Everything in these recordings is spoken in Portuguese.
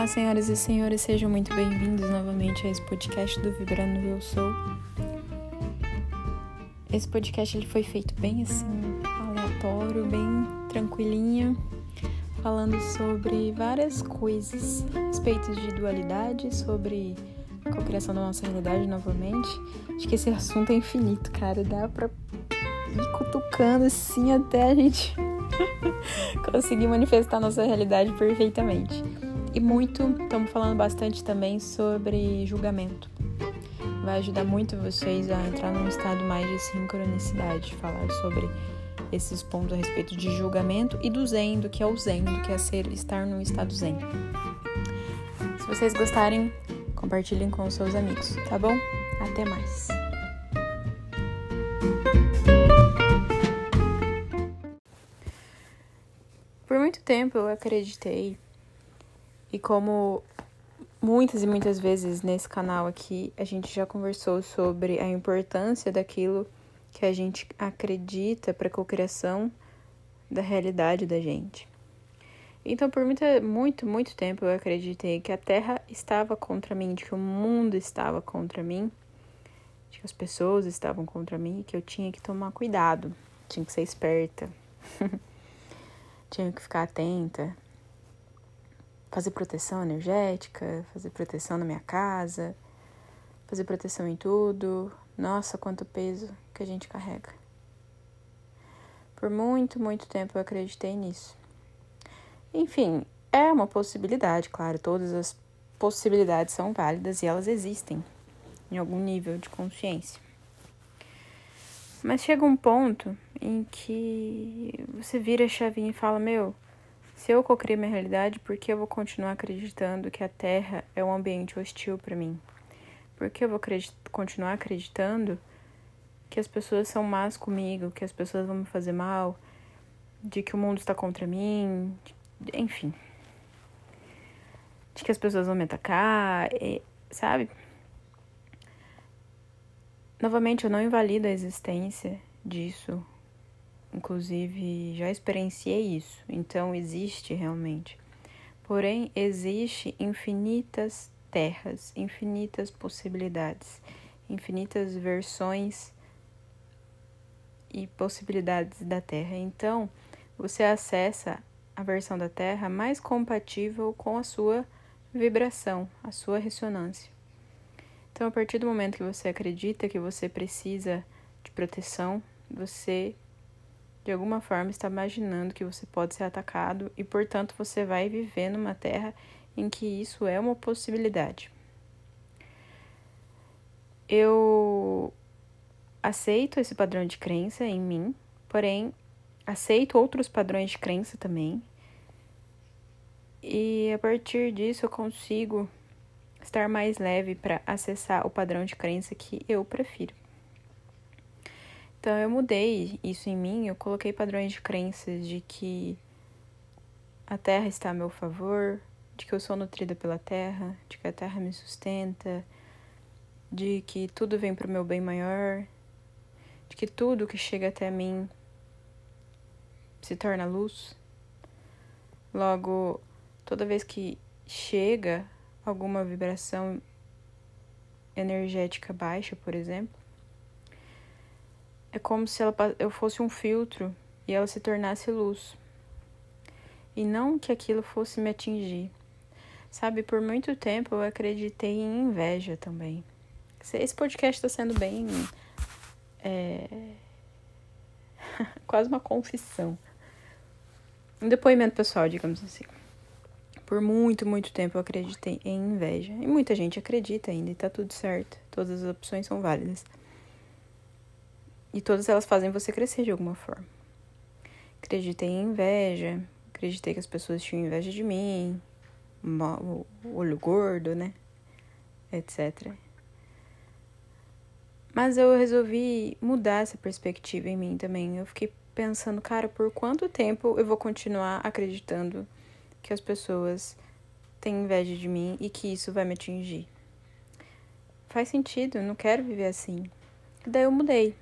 Olá, senhoras e senhores, sejam muito bem-vindos novamente a esse podcast do Vibrando Eu Sou. Esse podcast ele foi feito bem assim, aleatório, bem tranquilinho, falando sobre várias coisas, respeito de dualidade, sobre a cocriação da nossa realidade novamente. Acho que esse assunto é infinito, cara, dá pra ir cutucando assim até a gente conseguir manifestar nossa realidade perfeitamente. E muito, estamos falando bastante também sobre julgamento. Vai ajudar muito vocês a entrar num estado mais de sincronicidade, falar sobre esses pontos a respeito de julgamento e do zen, do que é o zen, do que é ser estar num estado zen. Se vocês gostarem, compartilhem com os seus amigos, tá bom? Até mais. Por muito tempo eu acreditei e como muitas e muitas vezes nesse canal aqui a gente já conversou sobre a importância daquilo que a gente acredita para a cocriação da realidade da gente. Então, por muita, muito, muito tempo eu acreditei que a Terra estava contra mim, de que o mundo estava contra mim, de que as pessoas estavam contra mim e que eu tinha que tomar cuidado, tinha que ser esperta, tinha que ficar atenta, fazer proteção energética, fazer proteção na minha casa, fazer proteção em tudo. Nossa, quanto peso que a gente carrega. Por muito, muito tempo eu acreditei nisso. Enfim, é uma possibilidade, claro, todas as possibilidades são válidas e elas existem em algum nível de consciência. Mas chega um ponto em que você vira a chavinha e fala: Meu, se eu cocriei minha realidade, por que eu vou continuar acreditando que a Terra é um ambiente hostil para mim? Por que eu vou continuar acreditando que as pessoas são más comigo, que as pessoas vão me fazer mal, de que o mundo está contra mim, de, enfim. De que as pessoas vão me atacar, e, sabe? Novamente, eu não invalido a existência disso Inclusive, já experienciei isso, então existe realmente. Porém, existe infinitas terras, infinitas possibilidades, infinitas versões e possibilidades da Terra. Então, você acessa a versão da Terra mais compatível com a sua vibração, a sua ressonância. Então, a partir do momento que você acredita que você precisa de proteção, você de alguma forma está imaginando que você pode ser atacado e, portanto, você vai viver numa terra em que isso é uma possibilidade. Eu aceito esse padrão de crença em mim, porém aceito outros padrões de crença também. E a partir disso eu consigo estar mais leve para acessar o padrão de crença que eu prefiro. Então eu mudei isso em mim, eu coloquei padrões de crenças de que a terra está a meu favor, de que eu sou nutrida pela terra, de que a terra me sustenta, de que tudo vem para o meu bem maior, de que tudo que chega até mim se torna luz. Logo, toda vez que chega alguma vibração energética baixa, por exemplo, é como se ela, eu fosse um filtro e ela se tornasse luz. E não que aquilo fosse me atingir. Sabe, por muito tempo eu acreditei em inveja também. Esse podcast está sendo bem. É... quase uma confissão. Um depoimento pessoal, digamos assim. Por muito, muito tempo eu acreditei em inveja. E muita gente acredita ainda e tá tudo certo. Todas as opções são válidas. E todas elas fazem você crescer de alguma forma. Acreditei em inveja, acreditei que as pessoas tinham inveja de mim, o olho gordo, né? Etc. Mas eu resolvi mudar essa perspectiva em mim também. Eu fiquei pensando, cara, por quanto tempo eu vou continuar acreditando que as pessoas têm inveja de mim e que isso vai me atingir? Faz sentido, eu não quero viver assim. E daí eu mudei.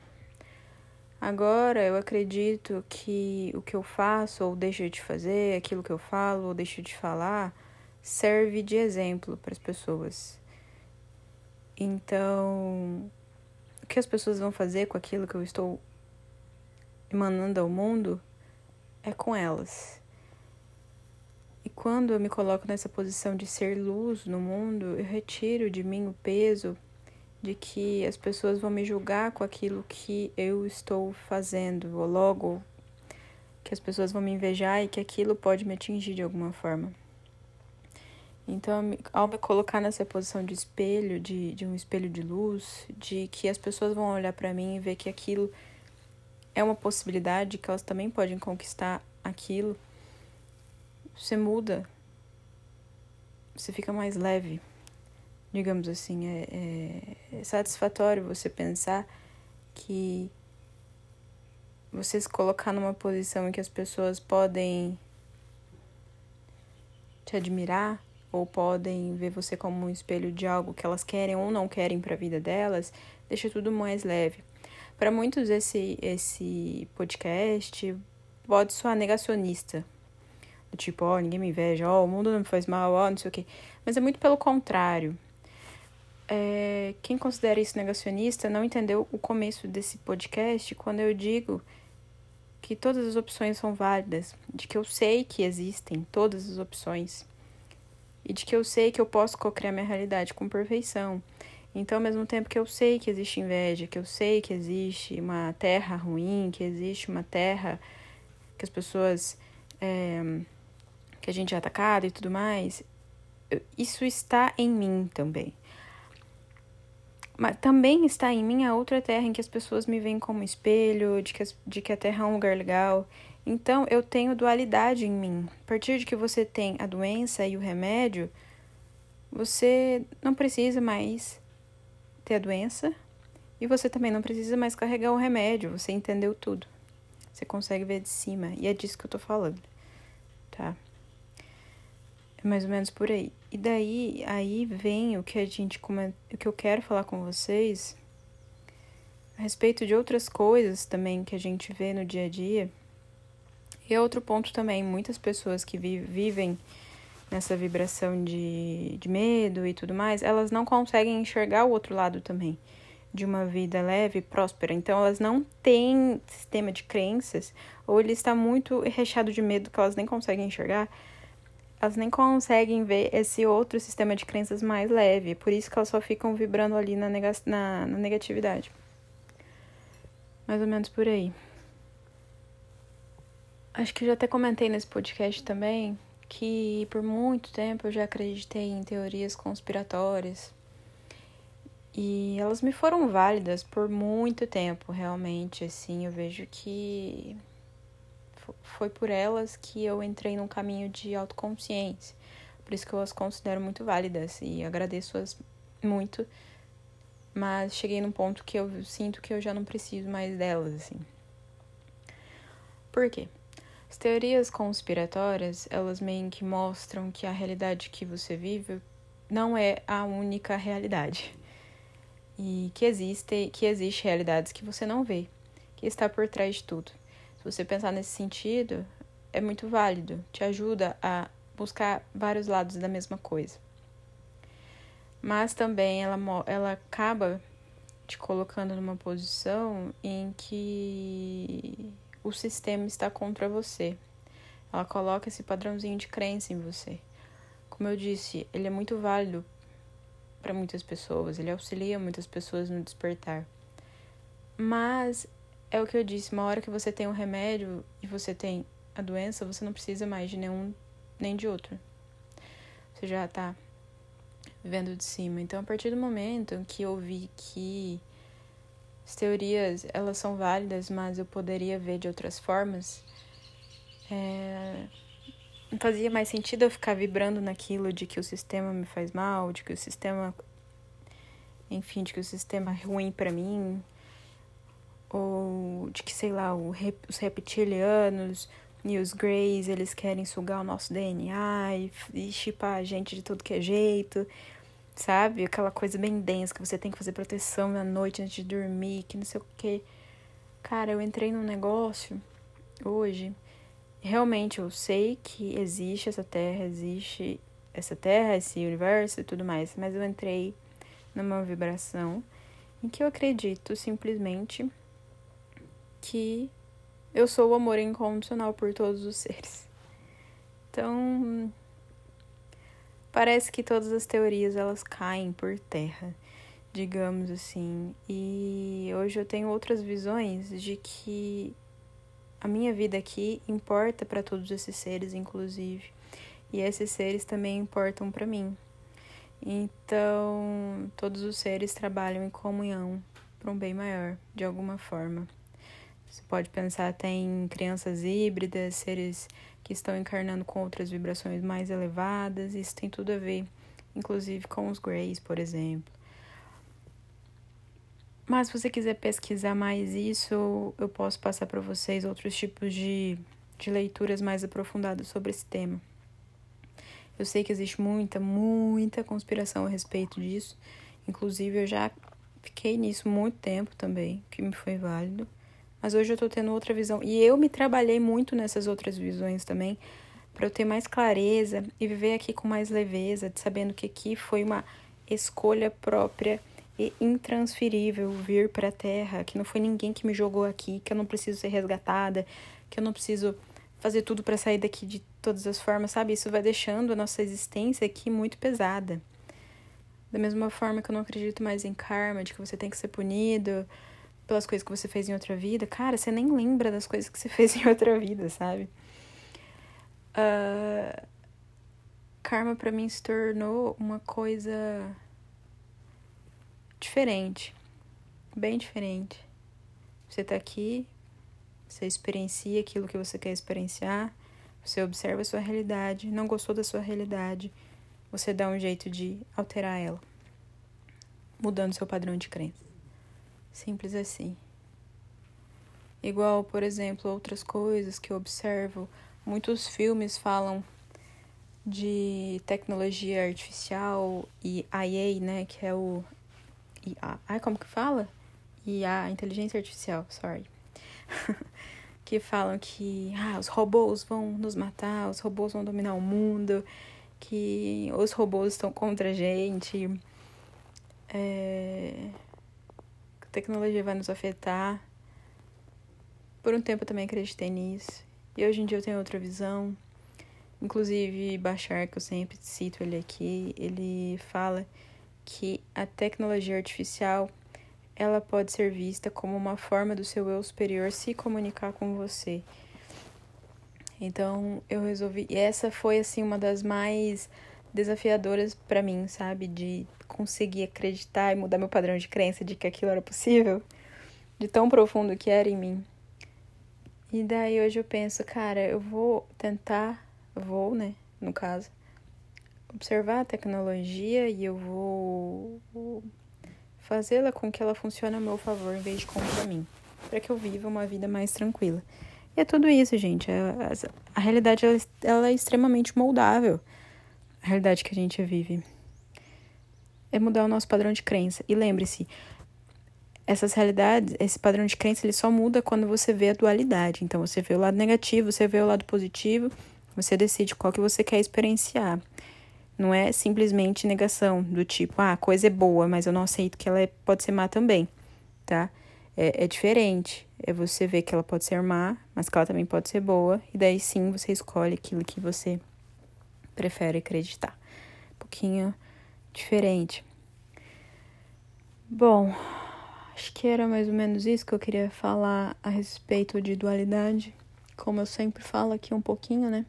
Agora eu acredito que o que eu faço ou deixo de fazer, aquilo que eu falo ou deixo de falar, serve de exemplo para as pessoas. Então, o que as pessoas vão fazer com aquilo que eu estou emanando ao mundo é com elas. E quando eu me coloco nessa posição de ser luz no mundo, eu retiro de mim o peso de que as pessoas vão me julgar com aquilo que eu estou fazendo, ou logo que as pessoas vão me invejar e que aquilo pode me atingir de alguma forma. Então, ao me colocar nessa posição de espelho, de, de um espelho de luz, de que as pessoas vão olhar para mim e ver que aquilo é uma possibilidade, que elas também podem conquistar aquilo, você muda, você fica mais leve, digamos assim. É, é, é satisfatório você pensar que você se colocar numa posição em que as pessoas podem te admirar ou podem ver você como um espelho de algo que elas querem ou não querem para a vida delas, deixa tudo mais leve. Para muitos esse esse podcast pode soar negacionista. Do tipo, ó, oh, ninguém me inveja, ó, oh, o mundo não me faz mal, ó, oh, não sei o quê. Mas é muito pelo contrário. É, quem considera isso negacionista não entendeu o começo desse podcast quando eu digo que todas as opções são válidas, de que eu sei que existem todas as opções e de que eu sei que eu posso co-criar minha realidade com perfeição. Então, ao mesmo tempo que eu sei que existe inveja, que eu sei que existe uma terra ruim, que existe uma terra que as pessoas. É, que a gente é atacado e tudo mais, isso está em mim também. Mas também está em mim a outra terra em que as pessoas me veem como espelho, de que, de que a terra é um lugar legal. Então eu tenho dualidade em mim. A partir de que você tem a doença e o remédio, você não precisa mais ter a doença e você também não precisa mais carregar o remédio. Você entendeu tudo. Você consegue ver de cima. E é disso que eu tô falando. Tá? É mais ou menos por aí. E daí, aí vem o que a gente o que eu quero falar com vocês a respeito de outras coisas também que a gente vê no dia a dia. E é outro ponto também, muitas pessoas que vi vivem nessa vibração de, de medo e tudo mais, elas não conseguem enxergar o outro lado também de uma vida leve e próspera. Então elas não têm sistema de crenças, ou ele está muito recheado de medo que elas nem conseguem enxergar elas nem conseguem ver esse outro sistema de crenças mais leve. Por isso que elas só ficam vibrando ali na, nega na, na negatividade. Mais ou menos por aí. Acho que já até comentei nesse podcast também que por muito tempo eu já acreditei em teorias conspiratórias. E elas me foram válidas por muito tempo, realmente. Assim, eu vejo que foi por elas que eu entrei num caminho de autoconsciência. Por isso que eu as considero muito válidas e agradeço-as muito. Mas cheguei num ponto que eu sinto que eu já não preciso mais delas, assim. Por quê? As teorias conspiratórias, elas meio que mostram que a realidade que você vive não é a única realidade. E que existe, que existe realidades que você não vê, que está por trás de tudo. Você pensar nesse sentido, é muito válido, te ajuda a buscar vários lados da mesma coisa. Mas também ela, ela acaba te colocando numa posição em que o sistema está contra você. Ela coloca esse padrãozinho de crença em você. Como eu disse, ele é muito válido para muitas pessoas, ele auxilia muitas pessoas no despertar. Mas é o que eu disse, uma hora que você tem um remédio e você tem a doença, você não precisa mais de nenhum nem de outro. Você já tá vivendo de cima. Então, a partir do momento que eu vi que as teorias, elas são válidas, mas eu poderia ver de outras formas, é... não fazia mais sentido eu ficar vibrando naquilo de que o sistema me faz mal, de que o sistema enfim, de que o sistema é ruim para mim, ou de que, sei lá, os reptilianos e os Greys, eles querem sugar o nosso DNA e, e chipar a gente de tudo que é jeito, sabe? Aquela coisa bem densa que você tem que fazer proteção na noite antes de dormir, que não sei o que. Cara, eu entrei num negócio hoje. Realmente eu sei que existe essa terra, existe essa terra, esse universo e tudo mais, mas eu entrei numa vibração em que eu acredito simplesmente que eu sou o amor incondicional por todos os seres. Então, parece que todas as teorias elas caem por terra, digamos assim. E hoje eu tenho outras visões de que a minha vida aqui importa para todos esses seres, inclusive. E esses seres também importam para mim. Então, todos os seres trabalham em comunhão para um bem maior, de alguma forma. Você pode pensar até em crianças híbridas, seres que estão encarnando com outras vibrações mais elevadas. Isso tem tudo a ver, inclusive, com os Greys, por exemplo. Mas se você quiser pesquisar mais isso, eu posso passar para vocês outros tipos de, de leituras mais aprofundadas sobre esse tema. Eu sei que existe muita, muita conspiração a respeito disso. Inclusive, eu já fiquei nisso muito tempo também, que me foi válido. Mas hoje eu tô tendo outra visão. E eu me trabalhei muito nessas outras visões também, para eu ter mais clareza e viver aqui com mais leveza, sabendo que aqui foi uma escolha própria e intransferível vir para a Terra, que não foi ninguém que me jogou aqui, que eu não preciso ser resgatada, que eu não preciso fazer tudo para sair daqui de todas as formas, sabe? Isso vai deixando a nossa existência aqui muito pesada. Da mesma forma que eu não acredito mais em karma, de que você tem que ser punido pelas coisas que você fez em outra vida. Cara, você nem lembra das coisas que você fez em outra vida, sabe? Uh, karma para mim se tornou uma coisa diferente, bem diferente. Você tá aqui você experiencia aquilo que você quer experienciar, você observa a sua realidade, não gostou da sua realidade, você dá um jeito de alterar ela, mudando seu padrão de crença. Simples assim. Igual, por exemplo, outras coisas que eu observo, muitos filmes falam de tecnologia artificial e IA, né, que é o. Ai, como que fala? IA, inteligência artificial, sorry. que falam que ah, os robôs vão nos matar, os robôs vão dominar o mundo, que os robôs estão contra a gente, é, tecnologia vai nos afetar. Por um tempo eu também acreditei nisso. E hoje em dia eu tenho outra visão. Inclusive, Bachar, que eu sempre cito ele aqui, ele fala que a tecnologia artificial ela pode ser vista como uma forma do seu eu superior se comunicar com você. Então eu resolvi. E essa foi assim uma das mais desafiadoras para mim, sabe? De conseguir acreditar e mudar meu padrão de crença de que aquilo era possível, de tão profundo que era em mim. E daí hoje eu penso, cara, eu vou tentar, vou, né, no caso, observar a tecnologia e eu vou fazê-la com que ela funcione a meu favor em vez de contra mim, para que eu viva uma vida mais tranquila. E é tudo isso, gente. A, é, a, a realidade ela, ela é extremamente moldável. A realidade que a gente vive é mudar o nosso padrão de crença. E lembre-se, essas realidades, esse padrão de crença, ele só muda quando você vê a dualidade. Então, você vê o lado negativo, você vê o lado positivo, você decide qual que você quer experienciar. Não é simplesmente negação do tipo, ah, a coisa é boa, mas eu não aceito que ela é, pode ser má também, tá? É, é diferente. É você ver que ela pode ser má, mas que ela também pode ser boa, e daí sim você escolhe aquilo que você prefere acreditar. Um pouquinho diferente. Bom, acho que era mais ou menos isso que eu queria falar a respeito de dualidade. Como eu sempre falo aqui um pouquinho, né?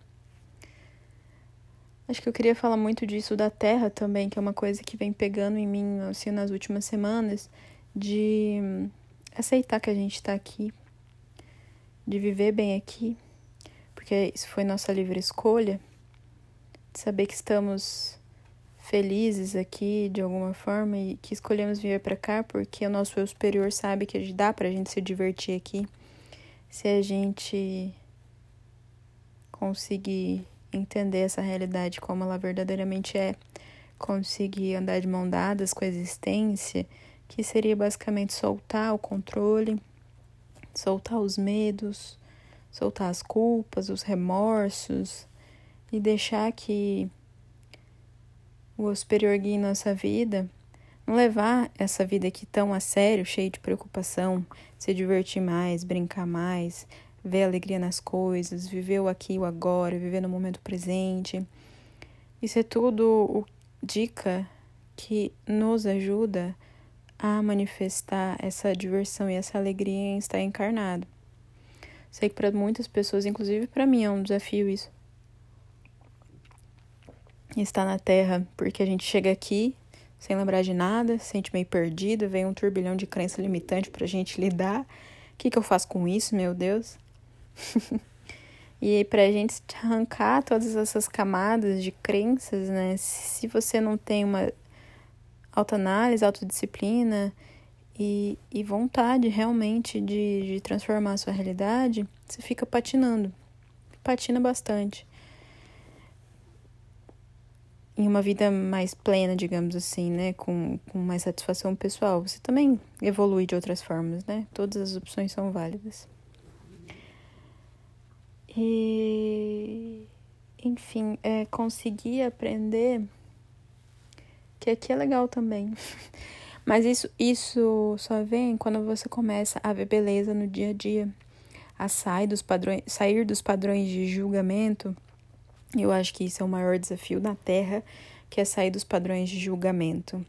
Acho que eu queria falar muito disso da terra também, que é uma coisa que vem pegando em mim assim nas últimas semanas, de aceitar que a gente está aqui, de viver bem aqui, porque isso foi nossa livre escolha, de saber que estamos felizes aqui de alguma forma e que escolhemos vir para cá porque o nosso eu superior sabe que dá para a gente se divertir aqui. Se a gente conseguir entender essa realidade como ela verdadeiramente é, conseguir andar de mão dadas com a existência, que seria basicamente soltar o controle, soltar os medos, soltar as culpas, os remorsos e deixar que o superior guia em nossa vida, não levar essa vida aqui tão a sério, cheia de preocupação, se divertir mais, brincar mais, ver alegria nas coisas, viver o aqui e o agora, viver no momento presente. Isso é tudo dica que nos ajuda a manifestar essa diversão e essa alegria em estar encarnado. Sei que para muitas pessoas, inclusive para mim, é um desafio isso. Estar na Terra, porque a gente chega aqui sem lembrar de nada, se sente meio perdido, vem um turbilhão de crença limitante pra gente lidar. O que, que eu faço com isso, meu Deus? e pra gente arrancar todas essas camadas de crenças, né? Se você não tem uma autoanálise, autodisciplina e, e vontade realmente de, de transformar a sua realidade, você fica patinando. Patina bastante. Em uma vida mais plena, digamos assim, né? Com, com mais satisfação pessoal. Você também evolui de outras formas, né? Todas as opções são válidas. E, enfim, é, conseguir aprender que aqui é legal também. Mas isso, isso só vem quando você começa a ver beleza no dia a dia, a sair dos padrões, sair dos padrões de julgamento. Eu acho que isso é o maior desafio na Terra, que é sair dos padrões de julgamento.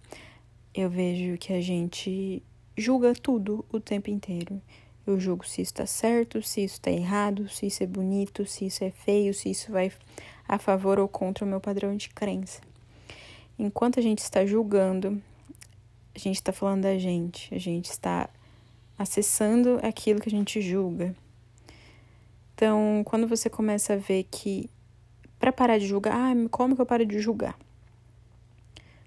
Eu vejo que a gente julga tudo o tempo inteiro. Eu julgo se isso está certo, se isso está errado, se isso é bonito, se isso é feio, se isso vai a favor ou contra o meu padrão de crença. Enquanto a gente está julgando, a gente está falando da gente, a gente está acessando aquilo que a gente julga. Então, quando você começa a ver que para parar de julgar, ah, como que eu paro de julgar?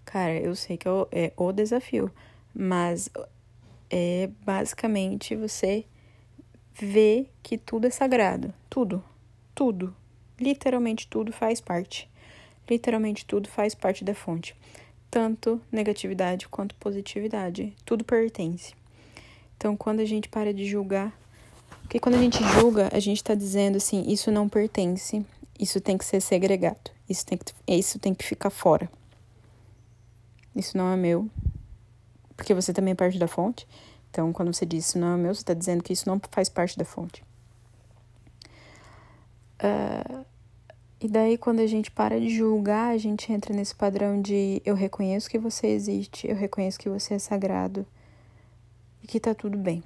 Cara, eu sei que é o desafio, mas é basicamente você ver que tudo é sagrado. Tudo. Tudo. Literalmente tudo faz parte. Literalmente tudo faz parte da fonte. Tanto negatividade quanto positividade. Tudo pertence. Então, quando a gente para de julgar. Porque quando a gente julga, a gente está dizendo assim: isso não pertence, isso tem que ser segregado, isso tem que, isso tem que ficar fora. Isso não é meu, porque você também é parte da fonte. Então, quando você diz isso não é meu, você está dizendo que isso não faz parte da fonte. Uh, e daí, quando a gente para de julgar, a gente entra nesse padrão de eu reconheço que você existe, eu reconheço que você é sagrado e que tá tudo bem.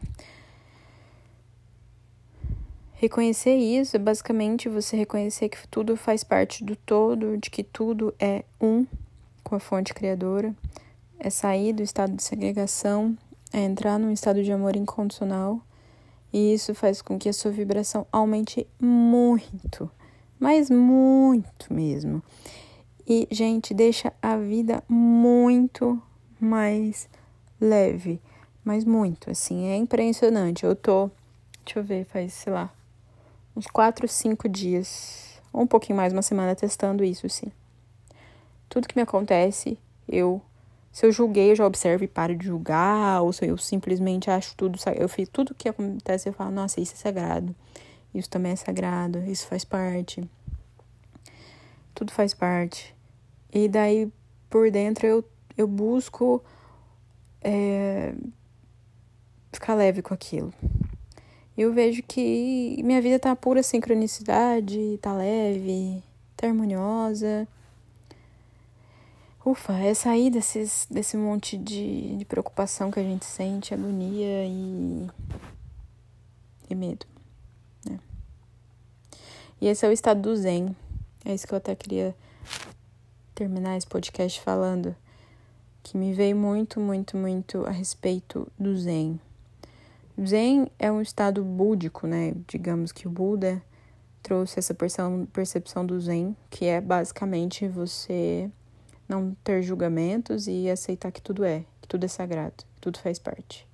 Reconhecer isso é basicamente você reconhecer que tudo faz parte do todo, de que tudo é um com a fonte criadora é sair do estado de segregação, é entrar num estado de amor incondicional, e isso faz com que a sua vibração aumente muito, mas muito mesmo. E, gente, deixa a vida muito mais leve, mas muito, assim, é impressionante. Eu tô, deixa eu ver, faz, sei lá, uns quatro, cinco dias, ou um pouquinho mais, uma semana testando isso, sim. Tudo que me acontece, eu se eu julguei, eu já observo e paro de julgar, ou se eu simplesmente acho tudo, eu fiz tudo que acontece, eu falo, nossa, isso é sagrado. Isso também é sagrado, isso faz parte. Tudo faz parte. E daí por dentro eu, eu busco é, ficar leve com aquilo. Eu vejo que minha vida tá pura sincronicidade, tá leve, tá harmoniosa. Ufa, é sair desses, desse monte de, de preocupação que a gente sente, agonia e, e medo. Né? E esse é o estado do Zen. É isso que eu até queria terminar esse podcast falando. Que me veio muito, muito, muito a respeito do Zen. Zen é um estado búdico, né? Digamos que o Buda trouxe essa percepção do Zen, que é basicamente você não ter julgamentos e aceitar que tudo é, que tudo é sagrado, que tudo faz parte.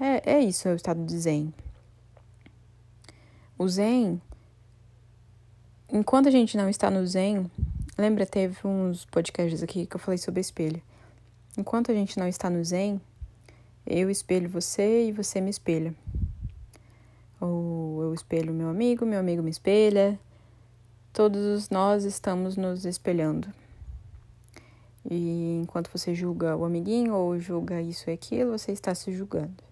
É, é isso, é o estado de Zen. O Zen, enquanto a gente não está no Zen, lembra, teve uns podcasts aqui que eu falei sobre espelho. Enquanto a gente não está no Zen, eu espelho você e você me espelha. Ou eu espelho meu amigo, meu amigo me espelha. Todos nós estamos nos espelhando. E enquanto você julga o amiguinho ou julga isso e aquilo, você está se julgando.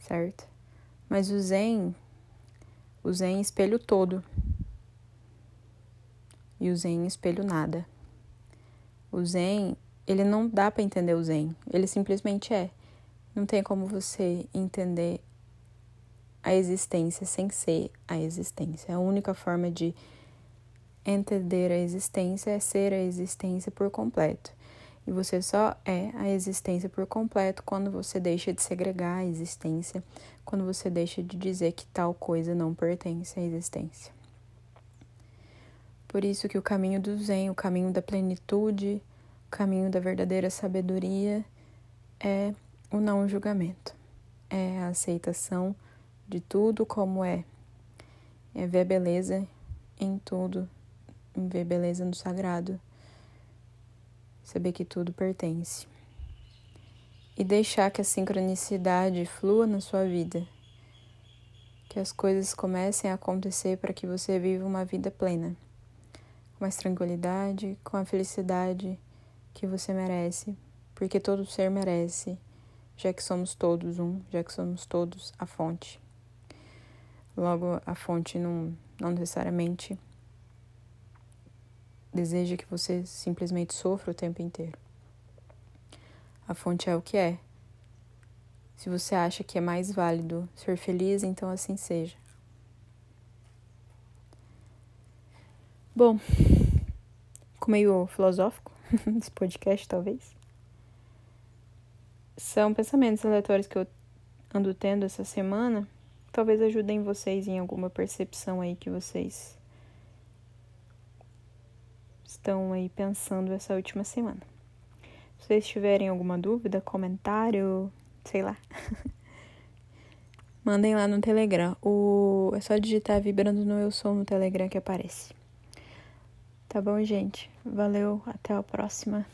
Certo? Mas o Zen, o Zen espelho todo. E o Zen espelho nada. O Zen, ele não dá para entender o Zen, ele simplesmente é. Não tem como você entender a existência sem ser a existência. A única forma de entender a existência é ser a existência por completo. E você só é a existência por completo quando você deixa de segregar a existência, quando você deixa de dizer que tal coisa não pertence à existência. Por isso que o caminho do Zen, o caminho da plenitude, o caminho da verdadeira sabedoria é o não julgamento, é a aceitação de tudo como é, é ver beleza em tudo, ver beleza no sagrado, saber que tudo pertence. E deixar que a sincronicidade flua na sua vida, que as coisas comecem a acontecer para que você viva uma vida plena, com mais tranquilidade, com a felicidade que você merece, porque todo ser merece, já que somos todos um, já que somos todos a fonte. Logo, a fonte não, não necessariamente deseja que você simplesmente sofra o tempo inteiro. A fonte é o que é. Se você acha que é mais válido ser feliz, então assim seja. Bom, ficou meio filosófico esse podcast, talvez. São pensamentos aleatórios que eu ando tendo essa semana. Talvez ajudem vocês em alguma percepção aí que vocês estão aí pensando essa última semana. Se vocês tiverem alguma dúvida, comentário, sei lá, mandem lá no Telegram. O... É só digitar vibrando no Eu Sou no Telegram que aparece. Tá bom, gente? Valeu, até a próxima.